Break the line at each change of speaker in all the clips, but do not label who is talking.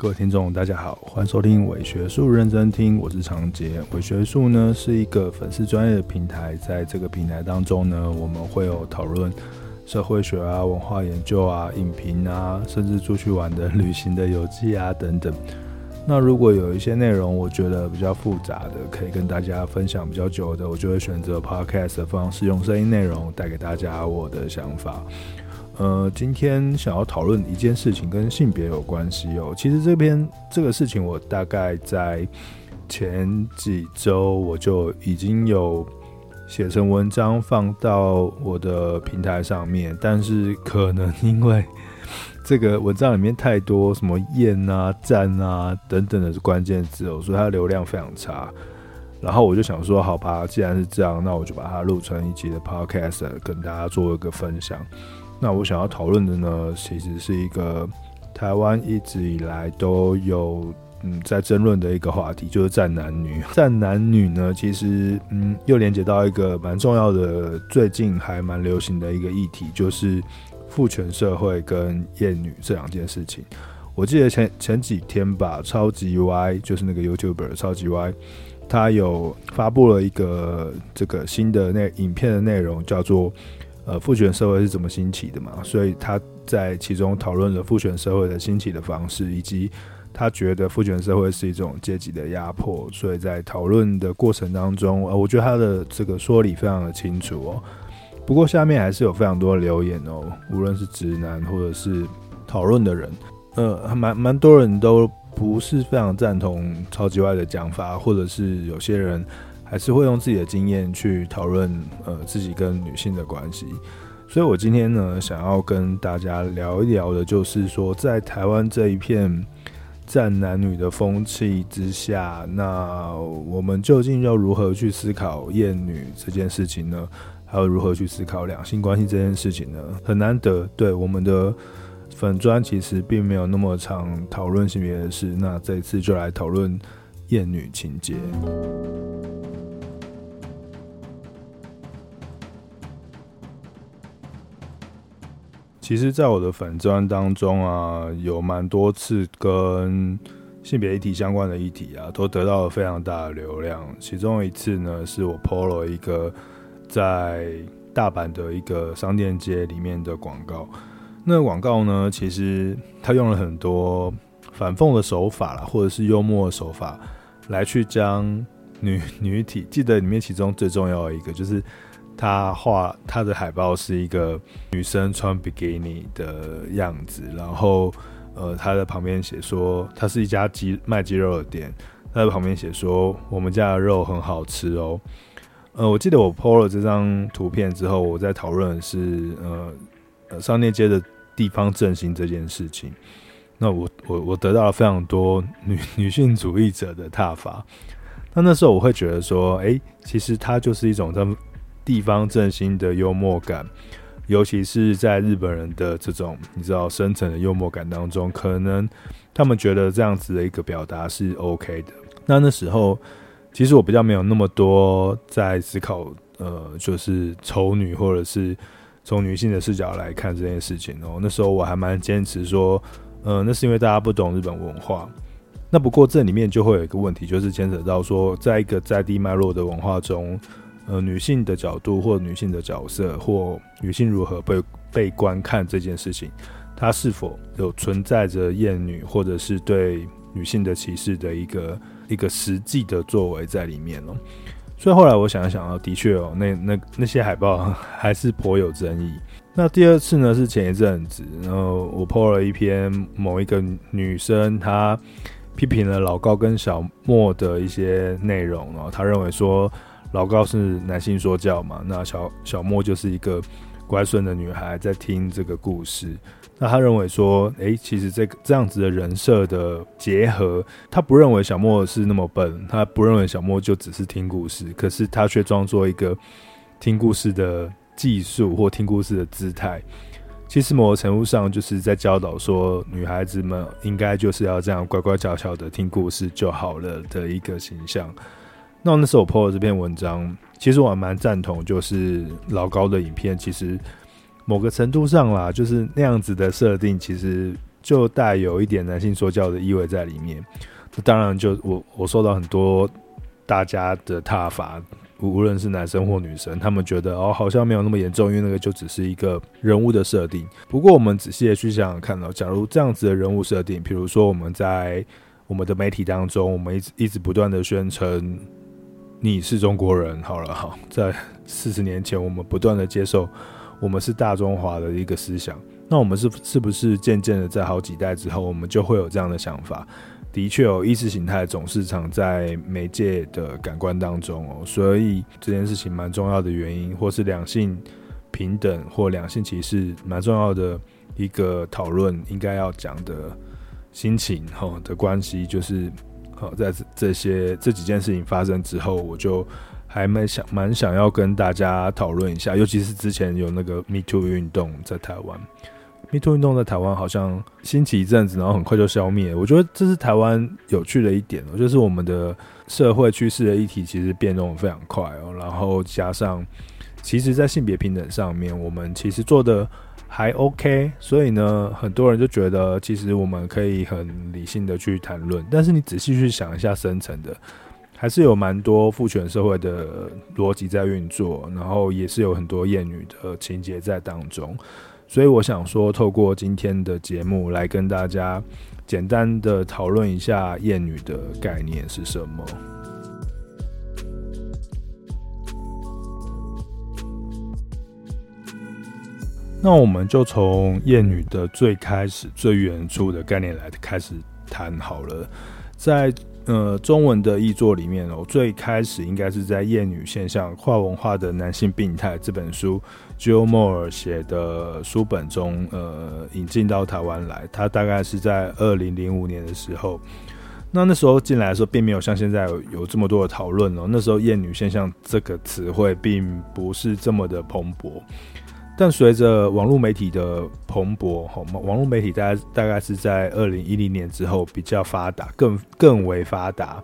各位听众，大家好，欢迎收听伪学术认真听，我是长杰。伪学术呢是一个粉丝专业的平台，在这个平台当中呢，我们会有讨论社会学啊、文化研究啊、影评啊，甚至出去玩的、旅行的游记啊等等。那如果有一些内容我觉得比较复杂的，可以跟大家分享比较久的，我就会选择 podcast 的方式，用声音内容带给大家我的想法。呃，今天想要讨论一件事情，跟性别有关系哦。其实这边这个事情，我大概在前几周我就已经有写成文章放到我的平台上面，但是可能因为这个文章里面太多什么厌啊、赞啊等等的关键字哦，所以它流量非常差。然后我就想说，好吧，既然是这样，那我就把它录成一集的 podcast，跟大家做一个分享。那我想要讨论的呢，其实是一个台湾一直以来都有嗯在争论的一个话题，就是战男女。战男女呢，其实嗯又连接到一个蛮重要的，最近还蛮流行的一个议题，就是。父权社会跟厌女这两件事情，我记得前前几天吧，超级 Y 就是那个 YouTuber 超级 Y，他有发布了一个这个新的那影片的内容，叫做呃父权社会是怎么兴起的嘛，所以他在其中讨论了父权社会的兴起的方式，以及他觉得父权社会是一种阶级的压迫，所以在讨论的过程当中，呃，我觉得他的这个说理非常的清楚哦。不过下面还是有非常多的留言哦，无论是直男或者是讨论的人，呃，蛮蛮多人都不是非常赞同超级 Y 的讲法，或者是有些人还是会用自己的经验去讨论呃自己跟女性的关系。所以我今天呢，想要跟大家聊一聊的，就是说在台湾这一片战男女的风气之下，那我们究竟要如何去思考厌女这件事情呢？还有如何去思考两性关系这件事情呢？很难得，对我们的粉专其实并没有那么常讨论性别的事。那这一次就来讨论厌女情节。其实，在我的粉砖当中啊，有蛮多次跟性别议题相关的议题啊，都得到了非常大的流量。其中一次呢，是我 PO 了一个。在大阪的一个商店街里面的广告，那广告呢，其实他用了很多反讽的手法啦，或者是幽默的手法，来去将女 女体。记得里面其中最重要的一个，就是他画他的海报是一个女生穿比基尼的样子，然后呃，他在旁边写说，他是一家鸡卖鸡肉的店，他在旁边写说，我们家的肉很好吃哦。呃，我记得我 PO 了这张图片之后，我在讨论是呃呃商店街的地方振兴这件事情。那我我我得到了非常多女女性主义者的挞伐。那那时候我会觉得说，哎、其实它就是一种在地方振兴的幽默感，尤其是在日本人的这种你知道深层的幽默感当中，可能他们觉得这样子的一个表达是 OK 的。那那时候。其实我比较没有那么多在思考，呃，就是丑女或者是从女性的视角来看这件事情哦。那时候我还蛮坚持说，呃，那是因为大家不懂日本文化。那不过这里面就会有一个问题，就是牵扯到说，在一个在地脉络的文化中，呃，女性的角度或女性的角色或女性如何被被观看这件事情，它是否有存在着厌女或者是对女性的歧视的一个。一个实际的作为在里面哦，所以后来我想一想啊，的确哦，那那那些海报 还是颇有争议。那第二次呢，是前一阵子，然后我 po 了一篇某一个女生她批评了老高跟小莫的一些内容哦，她认为说老高是男性说教嘛，那小小莫就是一个乖顺的女孩在听这个故事。那他认为说，诶、其实这个这样子的人设的结合，他不认为小莫是那么笨，他不认为小莫就只是听故事，可是他却装作一个听故事的技术或听故事的姿态。其实某个程度上就是在教导说，女孩子们应该就是要这样乖乖巧巧的听故事就好了的一个形象。那那时候我 po 了这篇文章，其实我还蛮赞同，就是老高的影片，其实。某个程度上啦，就是那样子的设定，其实就带有一点男性说教的意味在里面。那当然就，我我受到很多大家的挞伐，无论是男生或女生，他们觉得哦，好像没有那么严重，因为那个就只是一个人物的设定。不过，我们仔细的去想想看哦，假如这样子的人物设定，比如说我们在我们的媒体当中，我们一直一直不断的宣称你是中国人，好了，好，在四十年前，我们不断的接受我们是大中华的一个思想，那我们是是不是渐渐的在好几代之后，我们就会有这样的想法？的确有意识形态总是藏在媒介的感官当中哦，所以这件事情蛮重要的原因，或是两性平等或两性歧视蛮重要的一个讨论，应该要讲的心情哈的关系，就是好在这些这几件事情发生之后，我就还蛮想蛮想要跟大家讨论一下，尤其是之前有那个 Me Too 运动在台湾。MeToo 运动在台湾好像兴起一阵子，然后很快就消灭。我觉得这是台湾有趣的一点哦，就是我们的社会趋势的议题其实变动非常快哦。然后加上，其实，在性别平等上面，我们其实做的还 OK。所以呢，很多人就觉得，其实我们可以很理性的去谈论。但是你仔细去想一下，深层的还是有蛮多父权社会的逻辑在运作，然后也是有很多厌女的情节在当中。所以我想说，透过今天的节目来跟大家简单的讨论一下厌女的概念是什么。那我们就从厌女的最开始、最原初的概念来开始谈好了。在呃中文的译作里面哦，最开始应该是在《厌女现象：跨文化的男性病态》这本书。Jill Moore 写的书本中，呃，引进到台湾来，他大概是在二零零五年的时候。那那时候进来的时候，并没有像现在有有这么多的讨论哦。那时候“厌女现象”这个词汇并不是这么的蓬勃。但随着网络媒体的蓬勃，哈，网络媒体大概大概是在二零一零年之后比较发达，更更为发达。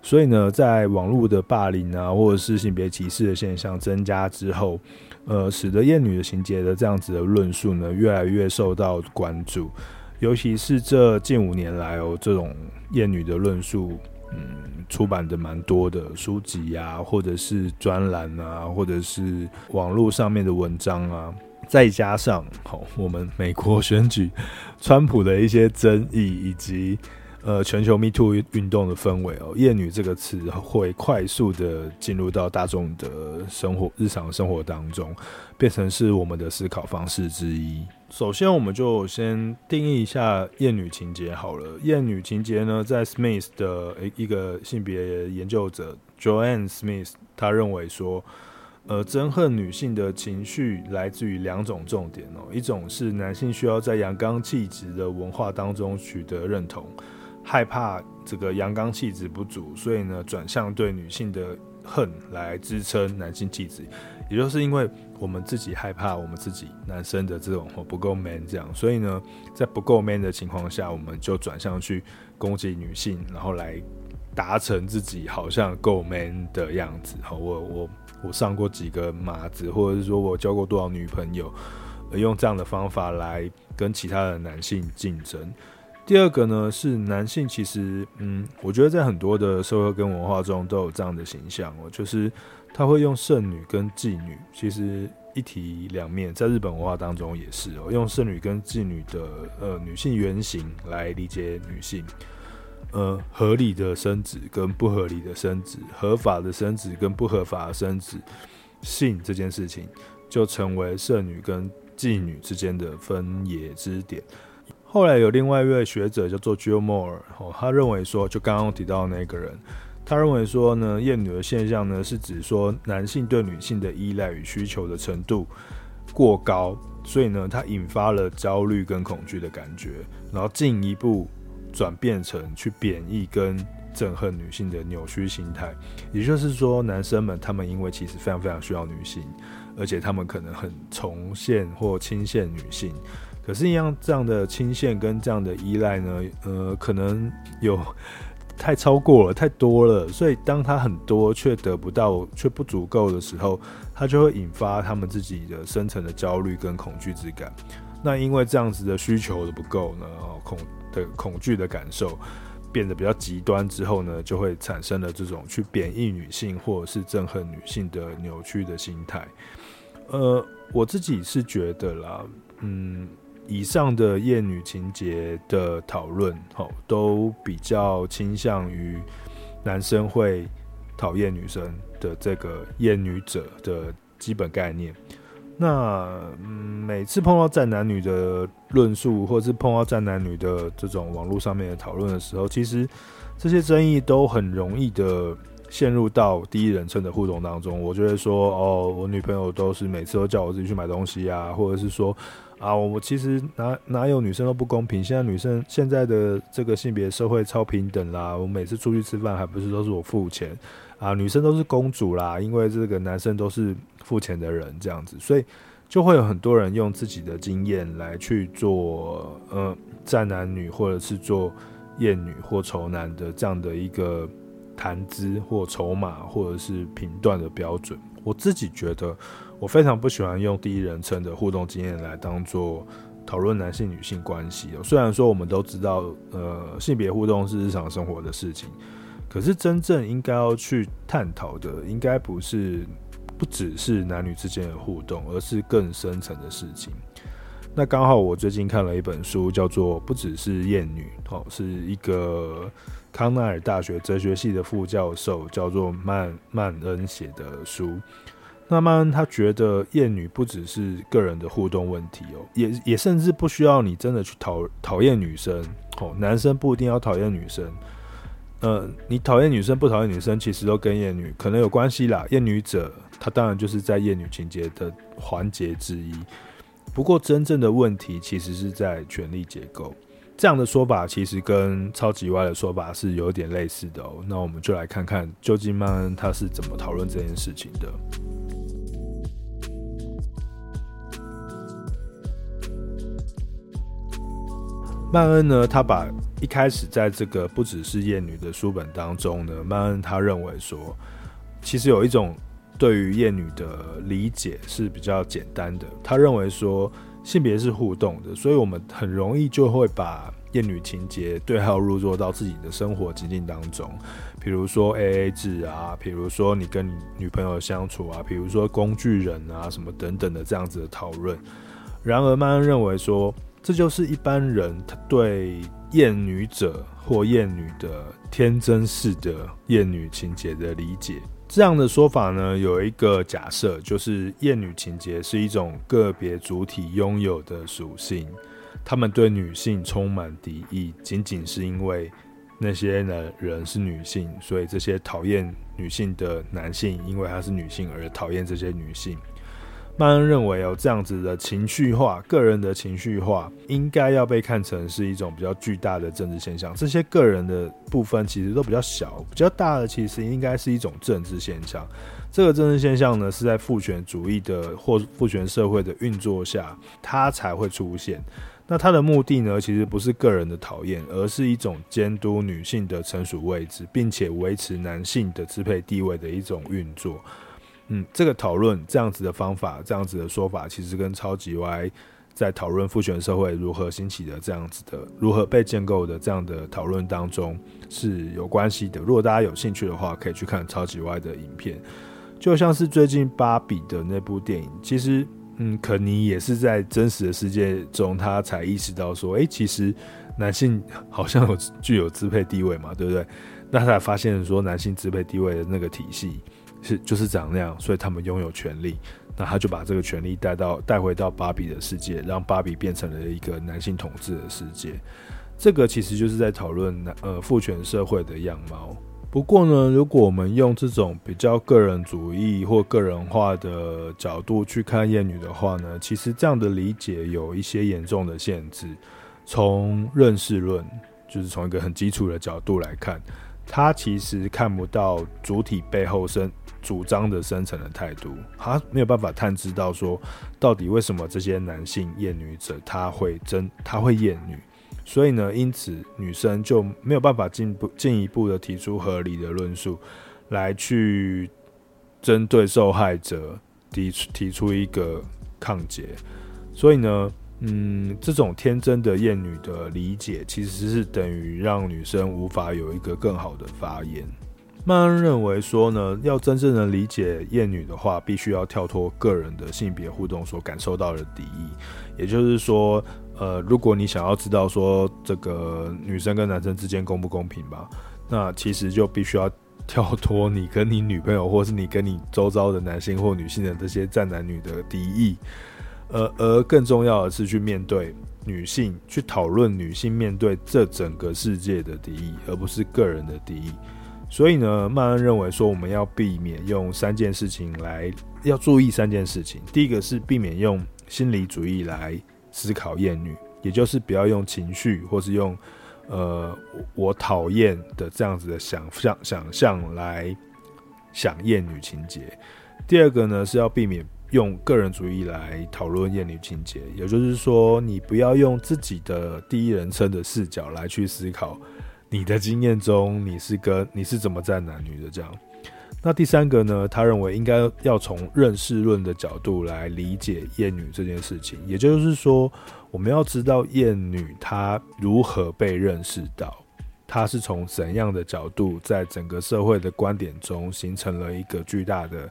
所以呢，在网络的霸凌啊，或者是性别歧视的现象增加之后。呃，使得厌女的情节的这样子的论述呢，越来越受到关注，尤其是这近五年来哦，这种厌女的论述，嗯，出版的蛮多的书籍呀、或者是专栏啊，或者是网络上面的文章啊，再加上好、哦，我们美国选举，川普的一些争议以及。呃，全球 Me Too 运动的氛围哦，厌女这个词会快速的进入到大众的生活、日常生活当中，变成是我们的思考方式之一。首先，我们就先定义一下厌女情节好了。厌女情节呢，在 Smith 的一个性别研究者 Joanne Smith，他认为说，呃，憎恨女性的情绪来自于两种重点哦，一种是男性需要在阳刚气质的文化当中取得认同。害怕这个阳刚气质不足，所以呢，转向对女性的恨来支撑男性气质，也就是因为我们自己害怕我们自己男生的这种不够 man 这样，所以呢，在不够 man 的情况下，我们就转向去攻击女性，然后来达成自己好像够 man 的样子。好，我我我上过几个马子，或者是说我交过多少女朋友，用这样的方法来跟其他的男性竞争。第二个呢，是男性，其实，嗯，我觉得在很多的社会跟文化中都有这样的形象哦，就是他会用圣女跟妓女，其实一体两面，在日本文化当中也是哦，用圣女跟妓女的呃女性原型来理解女性，呃，合理的生殖跟不合理的生殖，合法的生殖跟不合法的生殖，性这件事情就成为圣女跟妓女之间的分野之点。后来有另外一位学者叫做 Jill Moore，哦，他认为说，就刚刚提到那个人，他认为说呢，厌女的现象呢，是指说男性对女性的依赖与需求的程度过高，所以呢，它引发了焦虑跟恐惧的感觉，然后进一步转变成去贬义跟憎恨女性的扭曲心态，也就是说，男生们他们因为其实非常非常需要女性，而且他们可能很重现或轻现女性。可是，一样这样的倾向跟这样的依赖呢，呃，可能有太超过了，太多了。所以，当他很多却得不到，却不足够的时候，他就会引发他们自己的深层的焦虑跟恐惧之感。那因为这样子的需求的不够呢，恐的恐惧的感受变得比较极端之后呢，就会产生了这种去贬义女性或者是憎恨女性的扭曲的心态。呃，我自己是觉得啦，嗯，以上的厌女情节的讨论，吼，都比较倾向于男生会讨厌女生的这个厌女者的基本概念。那、嗯、每次碰到战男女的论述，或是碰到战男女的这种网络上面的讨论的时候，其实这些争议都很容易的陷入到第一人称的互动当中。我觉得说，哦，我女朋友都是每次都叫我自己去买东西啊，或者是说，啊，我其实哪哪有女生都不公平？现在女生现在的这个性别社会超平等啦，我每次出去吃饭还不是都是我付钱啊？女生都是公主啦，因为这个男生都是。付钱的人这样子，所以就会有很多人用自己的经验来去做，呃，战男女或者是做厌女或仇男的这样的一个谈资或筹码或者是评断的标准。我自己觉得，我非常不喜欢用第一人称的互动经验来当做讨论男性女性关系。虽然说我们都知道，呃，性别互动是日常生活的事情，可是真正应该要去探讨的，应该不是。不只是男女之间的互动，而是更深层的事情。那刚好我最近看了一本书，叫做《不只是厌女》，哦，是一个康奈尔大学哲学系的副教授叫做曼曼恩写的书。那曼恩他觉得厌女不只是个人的互动问题哦，也也甚至不需要你真的去讨讨厌女生哦，男生不一定要讨厌女生。呃，你讨厌女生不讨厌女生，其实都跟厌女可能有关系啦。厌女者。他当然就是在厌女情节的环节之一，不过真正的问题其实是在权力结构。这样的说法其实跟超级歪的说法是有点类似的哦。那我们就来看看究竟曼恩他是怎么讨论这件事情的。曼恩呢，他把一开始在这个不只是厌女的书本当中呢，曼恩他认为说，其实有一种。对于厌女的理解是比较简单的。他认为说，性别是互动的，所以我们很容易就会把厌女情节对号入座到自己的生活情境当中。比如说 AA 制啊，比如说你跟你女朋友相处啊，比如说工具人啊什么等等的这样子的讨论。然而曼恩认为说，这就是一般人他对厌女者或厌女的天真式的厌女情节的理解。这样的说法呢，有一个假设，就是厌女情节是一种个别主体拥有的属性，他们对女性充满敌意，仅仅是因为那些呢人是女性，所以这些讨厌女性的男性，因为她是女性而讨厌这些女性。曼恩认为有，这样子的情绪化，个人的情绪化，应该要被看成是一种比较巨大的政治现象。这些个人的部分其实都比较小，比较大的其实应该是一种政治现象。这个政治现象呢，是在父权主义的或父权社会的运作下，它才会出现。那它的目的呢，其实不是个人的讨厌，而是一种监督女性的成熟位置，并且维持男性的支配地位的一种运作。嗯，这个讨论这样子的方法，这样子的说法，其实跟超级歪在讨论父权社会如何兴起的这样子的，如何被建构的这样的讨论当中是有关系的。如果大家有兴趣的话，可以去看超级歪的影片。就像是最近芭比的那部电影，其实，嗯，肯尼也是在真实的世界中，他才意识到说，诶，其实男性好像有 具有支配地位嘛，对不对？那他才发现说，男性支配地位的那个体系。是就是长那样，所以他们拥有权力，那他就把这个权力带到带回到芭比的世界，让芭比变成了一个男性统治的世界。这个其实就是在讨论男呃父权社会的样貌。不过呢，如果我们用这种比较个人主义或个人化的角度去看厌女的话呢，其实这样的理解有一些严重的限制。从认识论，就是从一个很基础的角度来看，他其实看不到主体背后生。主张的深层的态度，他没有办法探知到说，到底为什么这些男性厌女者他会真他会厌女，所以呢，因此女生就没有办法进步进一步的提出合理的论述，来去针对受害者提提出一个抗结，所以呢，嗯，这种天真的厌女的理解，其实是等于让女生无法有一个更好的发言。曼恩认为说呢，要真正的理解厌女的话，必须要跳脱个人的性别互动所感受到的敌意。也就是说，呃，如果你想要知道说这个女生跟男生之间公不公平吧，那其实就必须要跳脱你跟你女朋友，或是你跟你周遭的男性或女性的这些战男女的敌意。而而更重要的是去面对女性，去讨论女性面对这整个世界的敌意，而不是个人的敌意。所以呢，曼恩认为说，我们要避免用三件事情来，要注意三件事情。第一个是避免用心理主义来思考厌女，也就是不要用情绪或是用呃我讨厌的这样子的想象想象来想厌女情节。第二个呢是要避免。用个人主义来讨论厌女情节，也就是说，你不要用自己的第一人称的视角来去思考你的经验中你是跟你是怎么战男女的这样。那第三个呢？他认为应该要从认识论的角度来理解厌女这件事情，也就是说，我们要知道厌女她如何被认识到，她是从怎样的角度在整个社会的观点中形成了一个巨大的。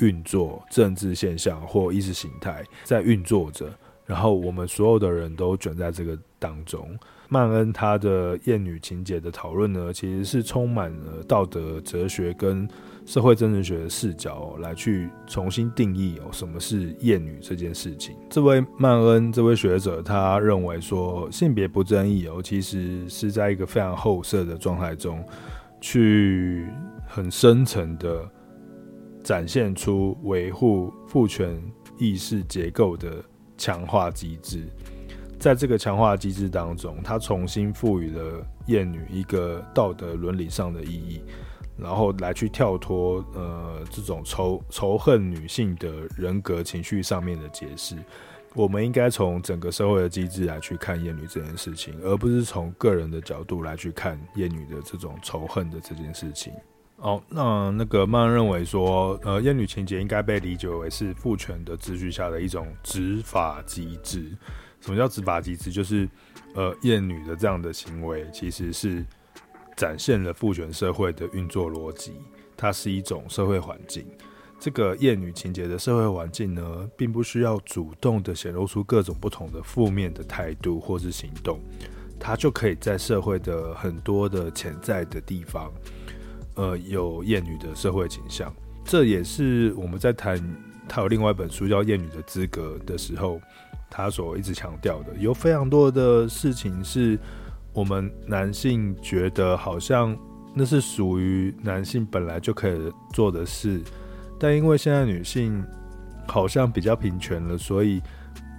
运作政治现象或意识形态在运作着，然后我们所有的人都卷在这个当中。曼恩他的厌女情节的讨论呢，其实是充满了道德、哲学跟社会政治学的视角来去重新定义哦，什么是厌女这件事情。这位曼恩这位学者他认为说，性别不正义哦，其实是在一个非常后设的状态中，去很深层的。展现出维护父权意识结构的强化机制，在这个强化机制当中，他重新赋予了厌女一个道德伦理上的意义，然后来去跳脱呃这种仇仇恨女性的人格情绪上面的解释。我们应该从整个社会的机制来去看厌女这件事情，而不是从个人的角度来去看厌女的这种仇恨的这件事情。哦，那那个曼认为说，呃，厌女情节应该被理解为是父权的秩序下的一种执法机制。什么叫执法机制？就是，呃，厌女的这样的行为其实是展现了父权社会的运作逻辑，它是一种社会环境。这个厌女情节的社会环境呢，并不需要主动的显露出各种不同的负面的态度或是行动，它就可以在社会的很多的潜在的地方。呃，有厌女的社会倾向，这也是我们在谈他有另外一本书叫《厌女的资格》的时候，他所一直强调的，有非常多的事情是我们男性觉得好像那是属于男性本来就可以做的事，但因为现在女性好像比较平权了，所以。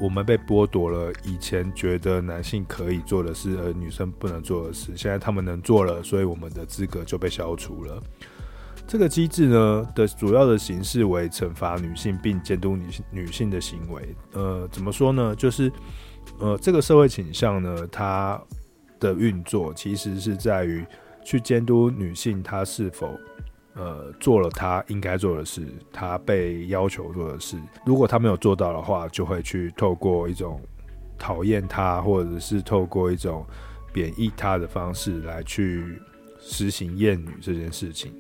我们被剥夺了以前觉得男性可以做的事，而女生不能做的事。现在他们能做了，所以我们的资格就被消除了。这个机制呢的主要的形式为惩罚女性并监督女性女性的行为。呃，怎么说呢？就是呃，这个社会倾向呢，它的运作其实是在于去监督女性她是否。呃，做了她应该做的事，她被要求做的事。如果她没有做到的话，就会去透过一种讨厌她，或者是透过一种贬义她的方式来去实行厌女这件事情。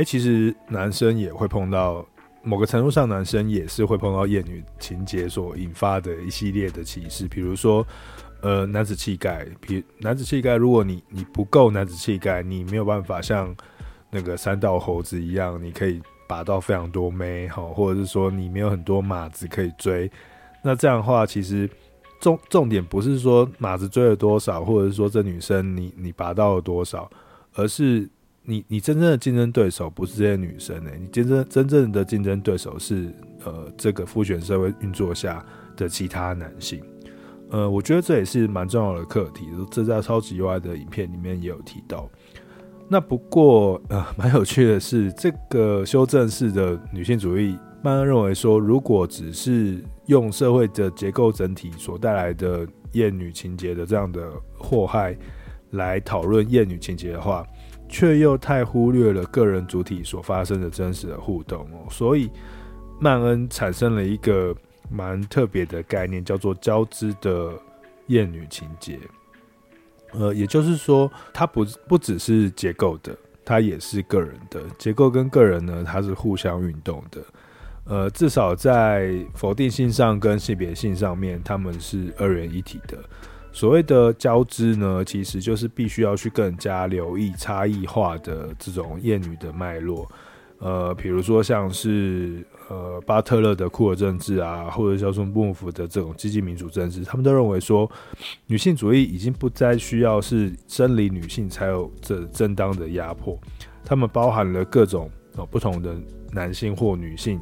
哎、其实男生也会碰到，某个程度上，男生也是会碰到厌女情节所引发的一系列的歧视，比如说，呃，男子气概，比男子气概，如果你你不够男子气概，你没有办法像。那个三道猴子一样，你可以拔到非常多妹，好，或者是说你没有很多马子可以追。那这样的话，其实重重点不是说马子追了多少，或者是说这女生你你拔到了多少，而是你你真正的竞争对手不是这些女生呢、你真正真正的竞争对手是呃这个父权社会运作下的其他男性。呃，我觉得这也是蛮重要的课题，这在超级 UI 的影片里面也有提到。那不过，呃，蛮有趣的是，这个修正式的女性主义，慢慢认为说，如果只是用社会的结构整体所带来的厌女情节的这样的祸害来讨论厌女情节的话，却又太忽略了个人主体所发生的真实的互动哦。所以，曼恩产生了一个蛮特别的概念，叫做交织的厌女情结。呃，也就是说，它不不只是结构的，它也是个人的。结构跟个人呢，它是互相运动的。呃，至少在否定性上跟性别性上面，他们是二元一体的。所谓的交织呢，其实就是必须要去更加留意差异化的这种厌女的脉络。呃，比如说像是呃巴特勒的库尔政治啊，或者叫做穆夫的这种积极民主政治，他们都认为说，女性主义已经不再需要是生理女性才有这正当的压迫，他们包含了各种呃不同的男性或女性，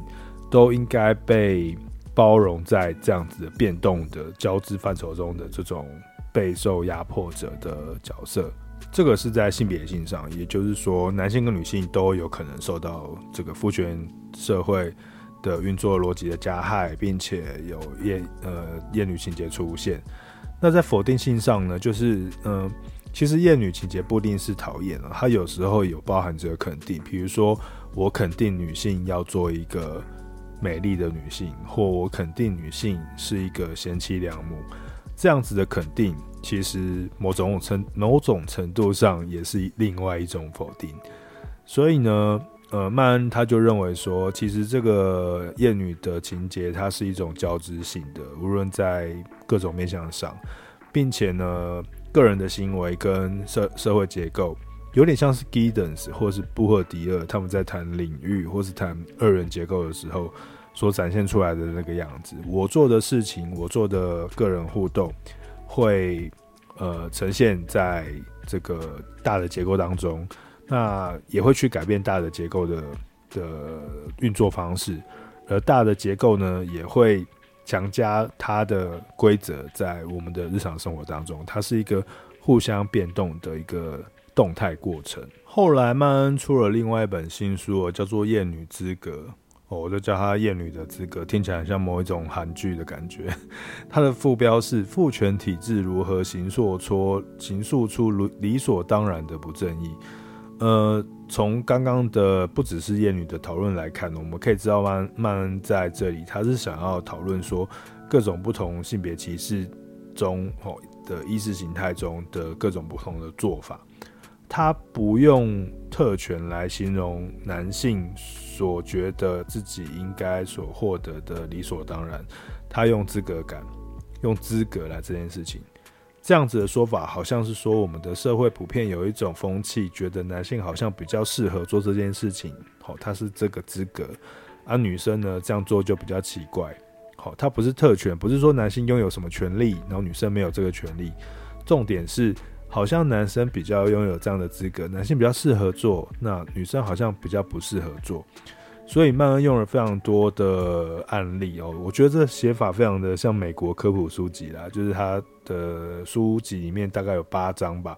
都应该被包容在这样子的变动的交织范畴中的这种备受压迫者的角色。这个是在性别性上，也就是说，男性跟女性都有可能受到这个父权社会的运作逻辑的加害，并且有厌呃厌女情结出现。那在否定性上呢，就是嗯、其实厌女情节不一定是讨厌了，它有时候有包含着肯定，比如说我肯定女性要做一个美丽的女性，或我肯定女性是一个贤妻良母。这样子的肯定，其实某种程某种程度上也是另外一种否定。所以呢，呃，曼恩他就认为说，其实这个厌女的情节，它是一种交织性的，无论在各种面向上，并且呢，个人的行为跟社社会结构，有点像是 Giddens 或是布赫迪厄他们在谈领域或是谈二人结构的时候。所展现出来的那个样子，我做的事情，我做的个人互动，会呃呈现在这个大的结构当中，那也会去改变大的结构的的运作方式，而大的结构呢，也会强加它的规则在我们的日常生活当中，它是一个互相变动的一个动态过程。后来曼恩出了另外一本新书，叫做《厌女资格》。哦，我就叫她厌女的资格，听起来很像某一种韩剧的感觉。它的副标是“父权体制如何形塑出形塑出如理所当然的不正义”。呃，从刚刚的不只是厌女的讨论来看，我们可以知道曼曼恩在这里，他是想要讨论说各种不同性别歧视中哦的意识形态中的各种不同的做法。他不用特权来形容男性所觉得自己应该所获得的理所当然，他用资格感，用资格来这件事情，这样子的说法好像是说我们的社会普遍有一种风气，觉得男性好像比较适合做这件事情，好，他是这个资格，而女生呢这样做就比较奇怪，好，他不是特权，不是说男性拥有什么权利，然后女生没有这个权利，重点是。好像男生比较拥有这样的资格，男性比较适合做，那女生好像比较不适合做，所以曼恩用了非常多的案例哦，我觉得这写法非常的像美国科普书籍啦，就是他的书籍里面大概有八章吧，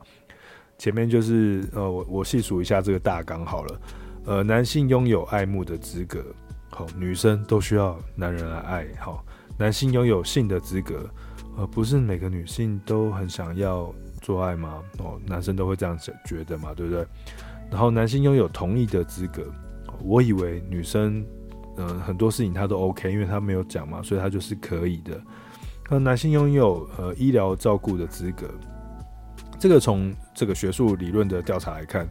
前面就是呃我我细数一下这个大纲好了，呃男性拥有爱慕的资格，好，女生都需要男人来爱，好，男性拥有性的资格，呃不是每个女性都很想要。做爱吗？哦，男生都会这样子觉得嘛，对不对？然后男性拥有同意的资格，我以为女生，嗯、很多事情他都 OK，因为他没有讲嘛，所以他就是可以的。那男性拥有呃医疗照顾的资格，这个从这个学术理论的调查来看，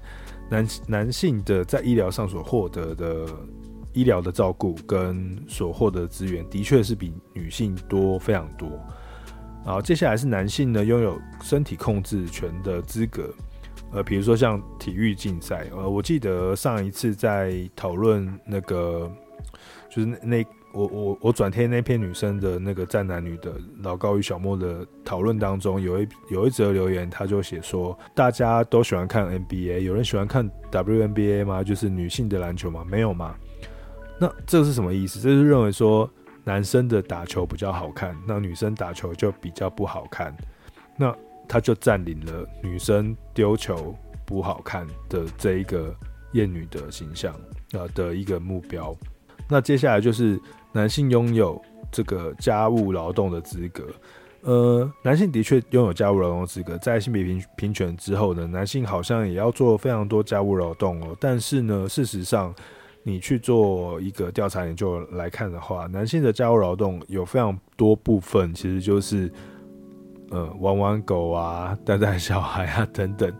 男男性的在医疗上所获得的医疗的照顾跟所获得资源，的确是比女性多非常多。好，接下来是男性呢，拥有身体控制权的资格，呃，比如说像体育竞赛，呃，我记得上一次在讨论那个，就是那，我我我转贴那篇女生的那个战男女的老高与小莫的讨论当中，有一有一则留言，他就写说，大家都喜欢看 NBA，有人喜欢看 WNBA 吗？就是女性的篮球吗？没有吗？那这是什么意思？这是认为说。男生的打球比较好看，那女生打球就比较不好看，那他就占领了女生丢球不好看的这一个厌女的形象啊的一个目标。那接下来就是男性拥有这个家务劳动的资格，呃，男性的确拥有家务劳动的资格，在性别平平权之后呢，男性好像也要做非常多家务劳动哦，但是呢，事实上。你去做一个调查研究来看的话，男性的家务劳动有非常多部分，其实就是呃玩玩狗啊、带带小孩啊等等。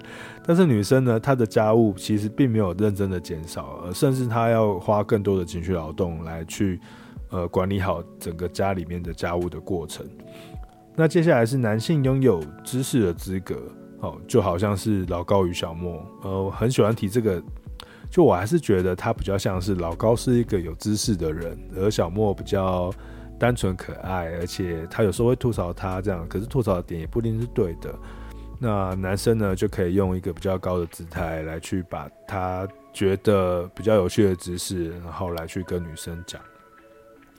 但是女生呢，她的家务其实并没有认真的减少，而甚至她要花更多的情绪劳动来去呃管理好整个家里面的家务的过程。那接下来是男性拥有知识的资格，哦，就好像是老高与小莫，呃，我很喜欢提这个。就我还是觉得他比较像是老高是一个有知识的人，而小莫比较单纯可爱，而且他有时候会吐槽他这样，可是吐槽的点也不一定是对的。那男生呢，就可以用一个比较高的姿态来去把他觉得比较有趣的知识，然后来去跟女生讲。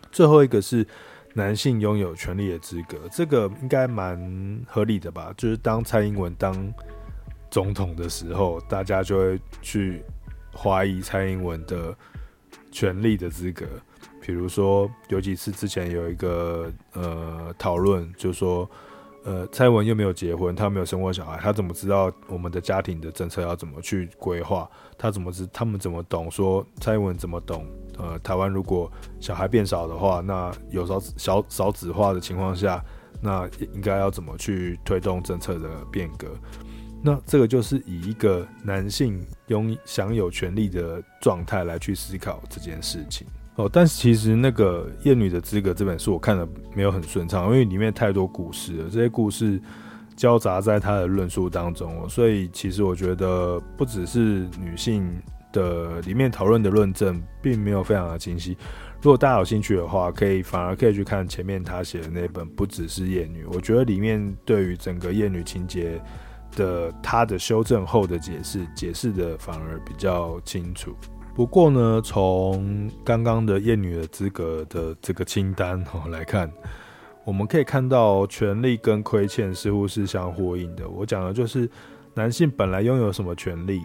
最后一个是男性拥有权力的资格，这个应该蛮合理的吧？就是当蔡英文当总统的时候，大家就会去。怀疑蔡英文的权力的资格，比如说有几次之前有一个呃讨论，就说呃蔡文又没有结婚，他没有生过小孩，他怎么知道我们的家庭的政策要怎么去规划？他怎么知？他们怎么懂？说蔡英文怎么懂？呃，台湾如果小孩变少的话，那有少小少子化的情况下，那应该要怎么去推动政策的变革？那这个就是以一个男性拥享有权利的状态来去思考这件事情哦。但是其实那个《厌女的资格》这本书我看的没有很顺畅，因为里面太多故事了，这些故事交杂在他的论述当中，所以其实我觉得不只是女性的里面讨论的论证并没有非常的清晰。如果大家有兴趣的话，可以反而可以去看前面他写的那本《不只是厌女》，我觉得里面对于整个厌女情节。的他的修正后的解释，解释的反而比较清楚。不过呢，从刚刚的厌女的资格的这个清单哦来看，我们可以看到权利跟亏欠似乎是相呼应的。我讲的就是男性本来拥有什么权利，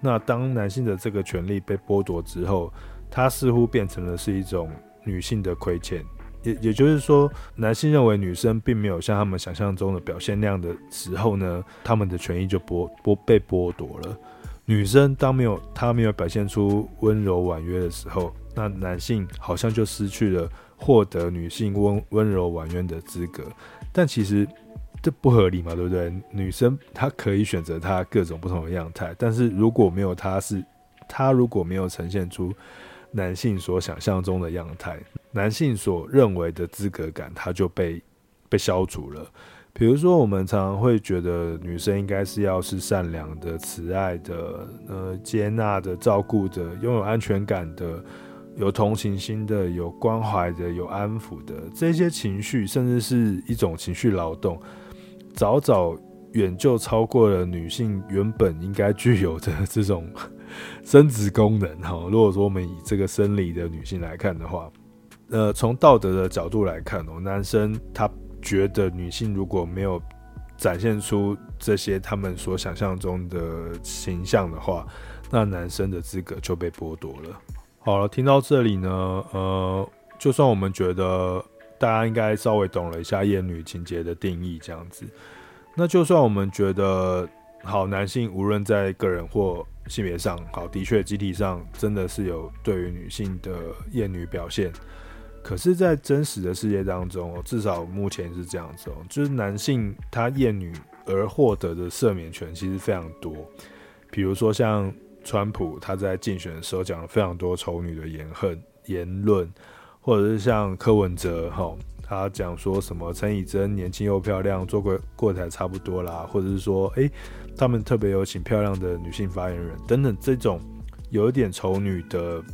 那当男性的这个权利被剥夺之后，他似乎变成了是一种女性的亏欠。也也就是说，男性认为女生并没有像他们想象中的表现那样的时候呢，他们的权益就剥剥被剥夺了。女生当没有她没有表现出温柔婉约的时候，那男性好像就失去了获得女性温温柔婉约的资格。但其实这不合理嘛，对不对？女生她可以选择她各种不同的样态，但是如果没有她是她如果没有呈现出男性所想象中的样态。男性所认为的资格感，他就被被消除了。比如说，我们常常会觉得女生应该是要是善良的、慈爱的、呃接纳的、照顾的、拥有安全感的、有同情心的、有关怀的、有安抚的这些情绪，甚至是一种情绪劳动，早早远就超过了女性原本应该具有的这种 生殖功能。哈，如果说我们以这个生理的女性来看的话。呃，从道德的角度来看哦，男生他觉得女性如果没有展现出这些他们所想象中的形象的话，那男生的资格就被剥夺了。好了，听到这里呢，呃，就算我们觉得大家应该稍微懂了一下厌女情节的定义这样子，那就算我们觉得好，男性无论在个人或性别上，好，的确集体上真的是有对于女性的厌女表现。可是，在真实的世界当中，至少目前是这样子哦，就是男性他厌女而获得的赦免权其实非常多。比如说，像川普他在竞选的时候讲了非常多丑女的言恨言论，或者是像柯文哲哈，他讲说什么陈以真年轻又漂亮，做过过台差不多啦，或者是说，诶，他们特别有请漂亮的女性发言人等等，这种有一点丑女的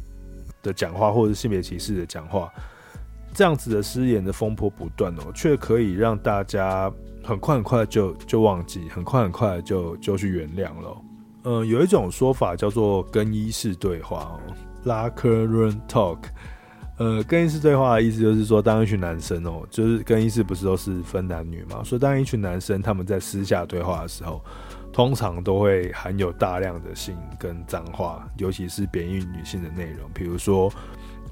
的讲话，或者是性别歧视的讲话。这样子的失言的风波不断哦，却可以让大家很快很快就就忘记，很快很快就就去原谅了。呃，有一种说法叫做更衣室对话哦，locker room talk。呃，更衣室对话的意思就是说，当一群男生哦，就是更衣室不是都是分男女嘛，所以当一群男生他们在私下对话的时候，通常都会含有大量的性跟脏话，尤其是贬义女性的内容，比如说。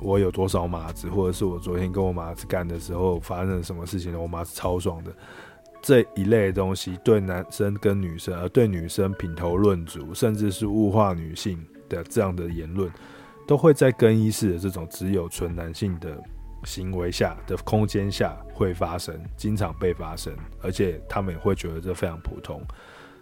我有多少马子，或者是我昨天跟我马子干的时候发生了什么事情？我马子超爽的，这一类的东西对男生跟女生，而对女生品头论足，甚至是物化女性的这样的言论，都会在更衣室的这种只有纯男性的行为下的空间下会发生，经常被发生，而且他们也会觉得这非常普通。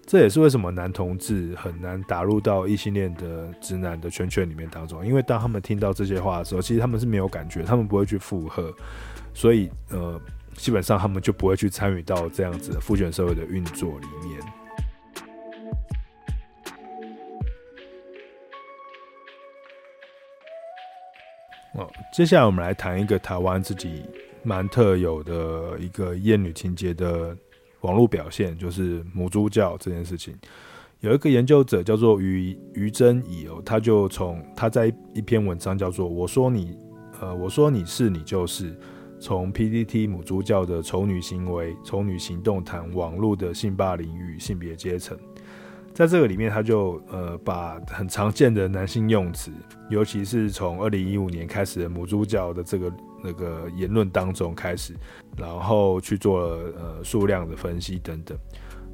这也是为什么男同志很难打入到异性恋的直男的圈圈里面当中，因为当他们听到这些话的时候，其实他们是没有感觉，他们不会去附和，所以呃，基本上他们就不会去参与到这样子的父权社会的运作里面。哦，接下来我们来谈一个台湾自己蛮特有的一个厌女情结的。网络表现就是母猪教这件事情，有一个研究者叫做于于真乙哦，他就从他在一篇文章叫做“我说你，呃，我说你是你就是”，从 PDT 母猪教的丑女行为、丑女行动谈网络的性霸凌与性别阶层，在这个里面，他就呃把很常见的男性用词，尤其是从二零一五年开始的母猪教的这个。那个言论当中开始，然后去做了呃数量的分析等等。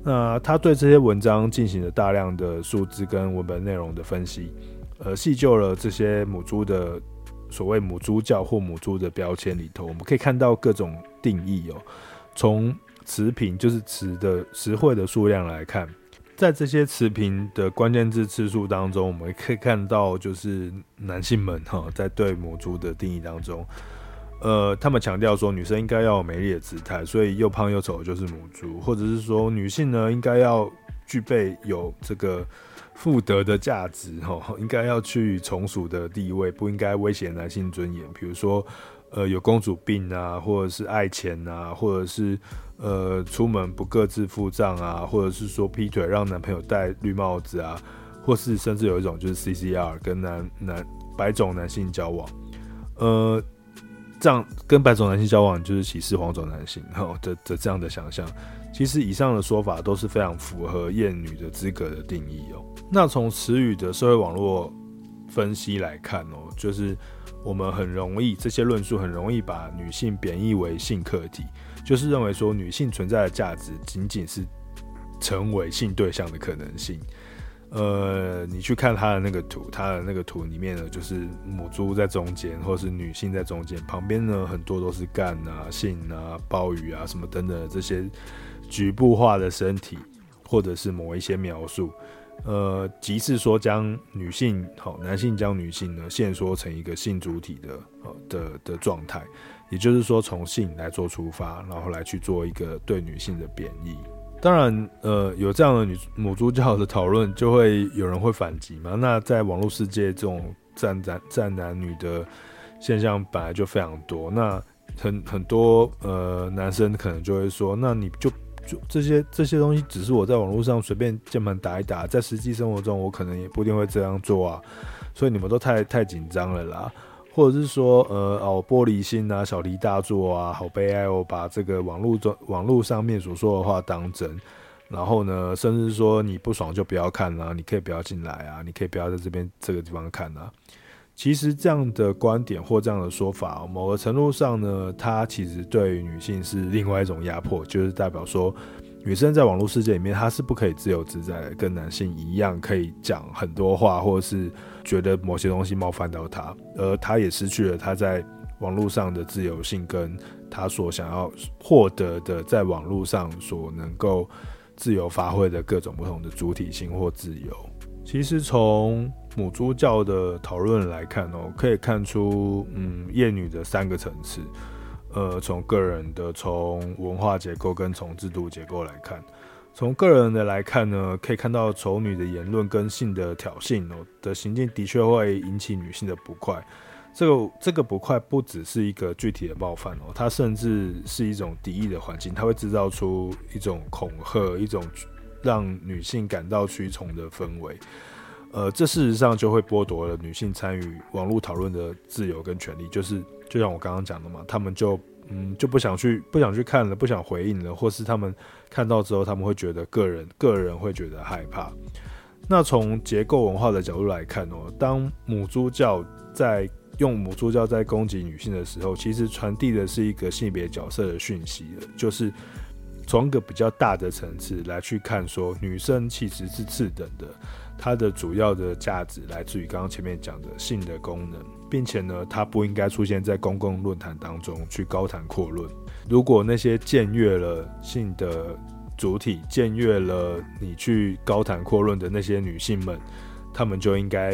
那他对这些文章进行了大量的数字跟文本内容的分析，呃，细究了这些母猪的所谓母猪教或母猪的标签里头，我们可以看到各种定义哦。从词频就是词的词汇的数量来看，在这些词频的关键字次数当中，我们可以看到就是男性们哈在对母猪的定义当中。呃，他们强调说女生应该要有美丽的姿态，所以又胖又丑就是母猪，或者是说女性呢应该要具备有这个妇德的价值，吼，应该要去从属的地位，不应该威胁男性尊严。比如说，呃，有公主病啊，或者是爱钱啊，或者是呃出门不各自付账啊，或者是说劈腿让男朋友戴绿帽子啊，或是甚至有一种就是 CCR 跟男男白种男性交往，呃。这样跟白种男性交往就是歧视黄种男性，哈 的的这样的想象，其实以上的说法都是非常符合厌女的资格的定义哦。那从词语的社会网络分析来看哦，就是我们很容易这些论述很容易把女性贬义为性客体，就是认为说女性存在的价值仅仅是成为性对象的可能性。呃，你去看他的那个图，他的那个图里面呢，就是母猪在中间，或是女性在中间，旁边呢很多都是干啊、性啊、鲍鱼啊什么等等这些局部化的身体，或者是某一些描述。呃，即是说将女性好，男性将女性呢限缩成一个性主体的的的状态，也就是说从性来做出发，然后来去做一个对女性的贬义。当然，呃，有这样的女母猪教的讨论，就会有人会反击嘛。那在网络世界，这种战男战男女的现象本来就非常多。那很很多呃男生可能就会说，那你就就这些这些东西，只是我在网络上随便键盘打一打，在实际生活中我可能也不一定会这样做啊。所以你们都太太紧张了啦。或者是说，呃，哦，玻璃心啊，小题大做啊，好悲哀哦，把这个网络中网络上面所说的话当真，然后呢，甚至说你不爽就不要看啊，你可以不要进来啊，你可以不要在这边这个地方看啊。其实这样的观点或这样的说法，某个程度上呢，它其实对于女性是另外一种压迫，就是代表说。女生在网络世界里面，她是不可以自由自在的，跟男性一样可以讲很多话，或者是觉得某些东西冒犯到她，而她也失去了她在网络上的自由性，跟她所想要获得的在网络上所能够自由发挥的各种不同的主体性或自由。其实从母猪教的讨论来看哦，可以看出，嗯，厌女的三个层次。呃，从个人的、从文化结构跟从制度结构来看，从个人的来看呢，可以看到丑女的言论跟性的挑衅哦的行径，的确会引起女性的不快。这个这个不快不只是一个具体的冒犯哦，它甚至是一种敌意的环境，它会制造出一种恐吓、一种让女性感到屈从的氛围。呃，这事实上就会剥夺了女性参与网络讨论的自由跟权利，就是。就像我刚刚讲的嘛，他们就嗯就不想去不想去看了，不想回应了，或是他们看到之后，他们会觉得个人个人会觉得害怕。那从结构文化的角度来看哦，当母猪教在用母猪教在攻击女性的时候，其实传递的是一个性别角色的讯息，就是从一个比较大的层次来去看，说女生其实是次等的，它的主要的价值来自于刚刚前面讲的性的功能，并且呢，它不应该出现在公共论坛当中去高谈阔论。如果那些僭越了性的主体，僭越了你去高谈阔论的那些女性们，她们就应该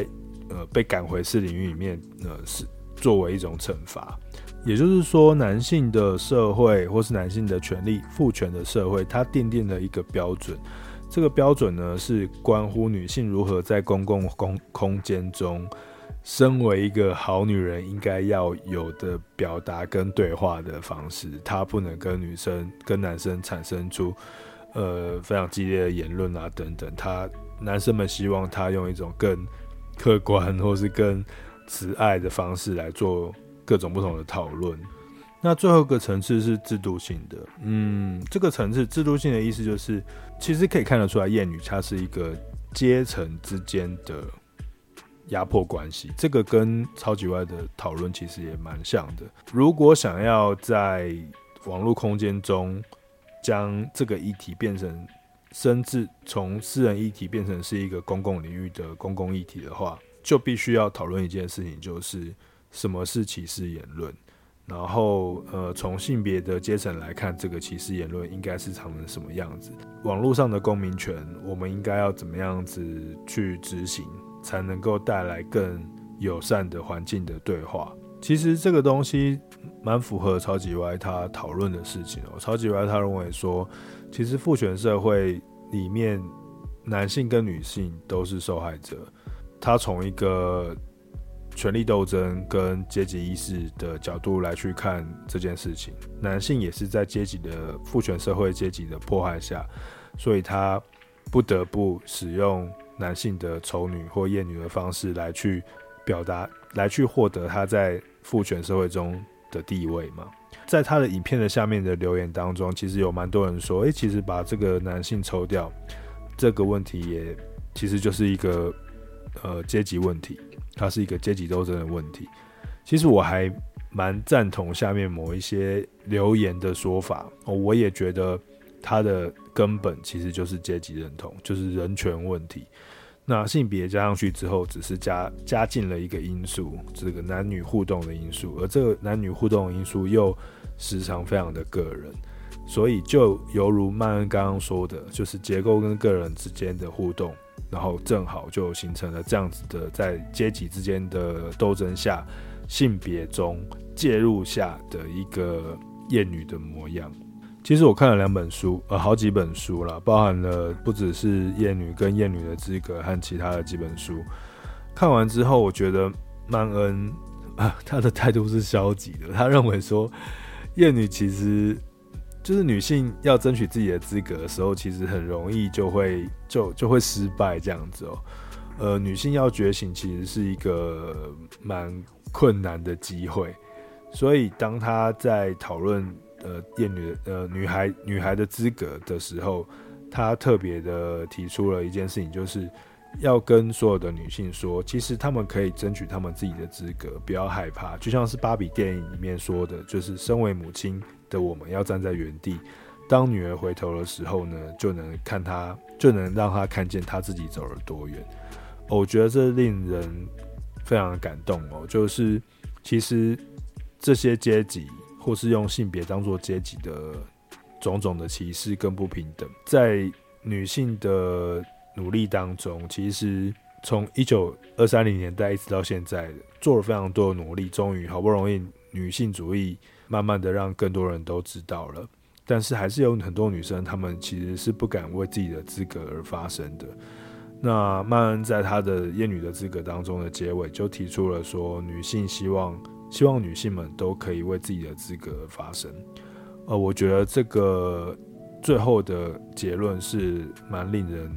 呃被赶回私领域里面，呃是作为一种惩罚。也就是说，男性的社会或是男性的权利父权的社会，它奠定了一个标准。这个标准呢，是关乎女性如何在公共空空间中，身为一个好女人应该要有的表达跟对话的方式。她不能跟女生、跟男生产生出呃非常激烈的言论啊等等。他男生们希望他用一种更客观或是更慈爱的方式来做。各种不同的讨论，那最后一个层次是制度性的。嗯，这个层次制度性的意思就是，其实可以看得出来，厌女它是一个阶层之间的压迫关系。这个跟超级外的讨论其实也蛮像的。如果想要在网络空间中将这个议题变成，甚至从私人议题变成是一个公共领域的公共议题的话，就必须要讨论一件事情，就是。什么是歧视言论？然后，呃，从性别的阶层来看，这个歧视言论应该是长成什么样子？网络上的公民权，我们应该要怎么样子去执行，才能够带来更友善的环境的对话？其实这个东西蛮符合超级歪他讨论的事情哦。超级歪他认为说，其实父权社会里面，男性跟女性都是受害者。他从一个权力斗争跟阶级意识的角度来去看这件事情，男性也是在阶级的父权社会阶级的迫害下，所以他不得不使用男性的丑女或厌女的方式来去表达，来去获得他在父权社会中的地位嘛。在他的影片的下面的留言当中，其实有蛮多人说，诶、其实把这个男性抽掉，这个问题也其实就是一个呃阶级问题。它是一个阶级斗争的问题。其实我还蛮赞同下面某一些留言的说法，我也觉得它的根本其实就是阶级认同，就是人权问题。那性别加上去之后，只是加加进了一个因素，这个男女互动的因素，而这个男女互动的因素又时常非常的个人，所以就犹如曼恩刚刚说的，就是结构跟个人之间的互动。然后正好就形成了这样子的，在阶级之间的斗争下，性别中介入下的一个厌女的模样。其实我看了两本书，呃，好几本书啦，包含了不只是厌女跟厌女的资格和其他的几本书。看完之后，我觉得曼恩啊，他的态度是消极的。他认为说，厌女其实。就是女性要争取自己的资格的时候，其实很容易就会就就会失败这样子哦。呃，女性要觉醒，其实是一个蛮困难的机会。所以，当她在讨论呃厌女呃女孩女孩的资格的时候，她特别的提出了一件事情，就是要跟所有的女性说，其实她们可以争取她们自己的资格，不要害怕。就像是芭比电影里面说的，就是身为母亲。的我们要站在原地，当女儿回头的时候呢，就能看她，就能让她看见她自己走了多远。我觉得这令人非常的感动哦。就是其实这些阶级，或是用性别当做阶级的种种的歧视跟不平等，在女性的努力当中，其实从一九二三零年代一直到现在，做了非常多的努力，终于好不容易女性主义。慢慢的让更多人都知道了，但是还是有很多女生，她们其实是不敢为自己的资格而发声的。那曼恩在她的厌女的资格当中的结尾就提出了说，女性希望希望女性们都可以为自己的资格而发声。呃，我觉得这个最后的结论是蛮令人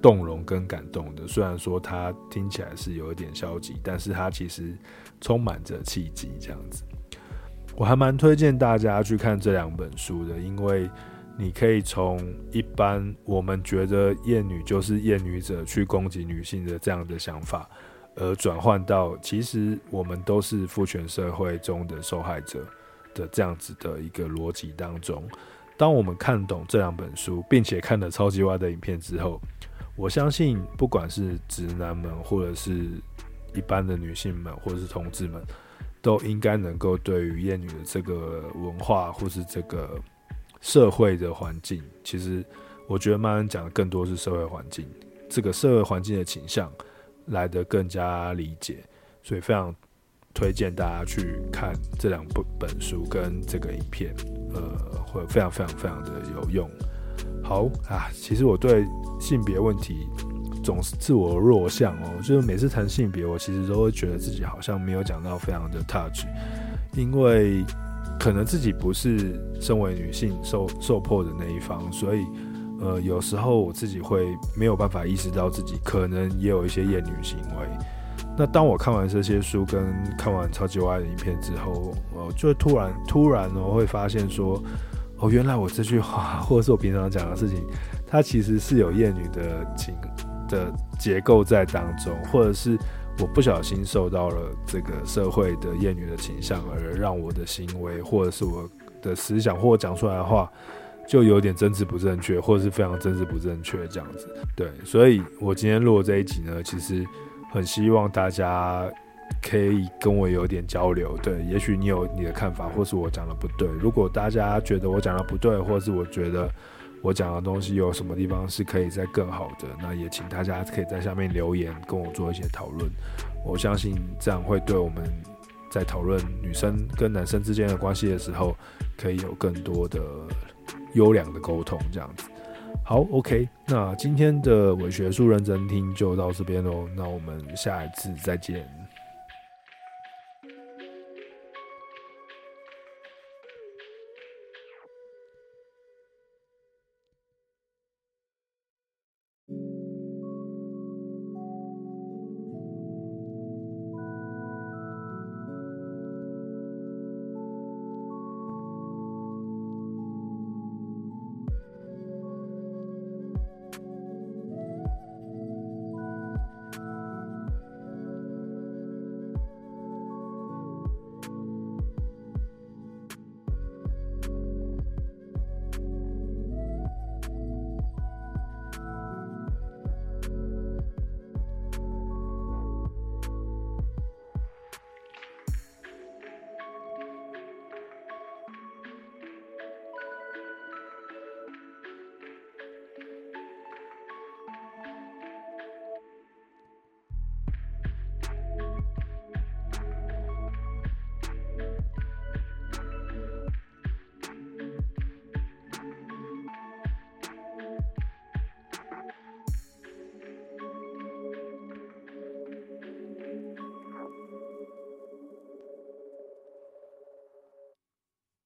动容跟感动的。虽然说它听起来是有一点消极，但是它其实充满着契机，这样子。我还蛮推荐大家去看这两本书的，因为你可以从一般我们觉得厌女就是厌女者去攻击女性的这样的想法，而转换到其实我们都是父权社会中的受害者的这样子的一个逻辑当中，当我们看懂这两本书，并且看了超级蛙的影片之后，我相信不管是直男们，或者是一般的女性们，或者是同志们，都应该能够对于厌女的这个文化，或是这个社会的环境，其实我觉得曼恩讲的更多是社会环境，这个社会环境的倾向来得更加理解，所以非常推荐大家去看这两部本书跟这个影片。呃，会非常非常非常的有用。好啊，其实我对性别问题总是自我弱项哦，就是每次谈性别，我其实都会觉得自己好像没有讲到非常的 touch，因为可能自己不是身为女性受受迫的那一方，所以呃，有时候我自己会没有办法意识到自己可能也有一些厌女行为。那当我看完这些书跟看完超级蛙的影片之后，我就突然突然呢会发现说，哦，原来我这句话 或者是我平常讲的事情，它其实是有厌女的情的结构在当中，或者是我不小心受到了这个社会的厌女的倾向，而让我的行为或者是我的思想或讲出来的话，就有点政治不正确，或者是非常政治不正确这样子。对，所以我今天录这一集呢，其实。很希望大家可以跟我有点交流，对，也许你有你的看法，或是我讲的不对。如果大家觉得我讲的不对，或是我觉得我讲的东西有什么地方是可以再更好的，那也请大家可以在下面留言跟我做一些讨论。我相信这样会对我们在讨论女生跟男生之间的关系的时候，可以有更多的优良的沟通，这样子。好，OK，那今天的伪学术认真听就到这边喽，那我们下一次再见。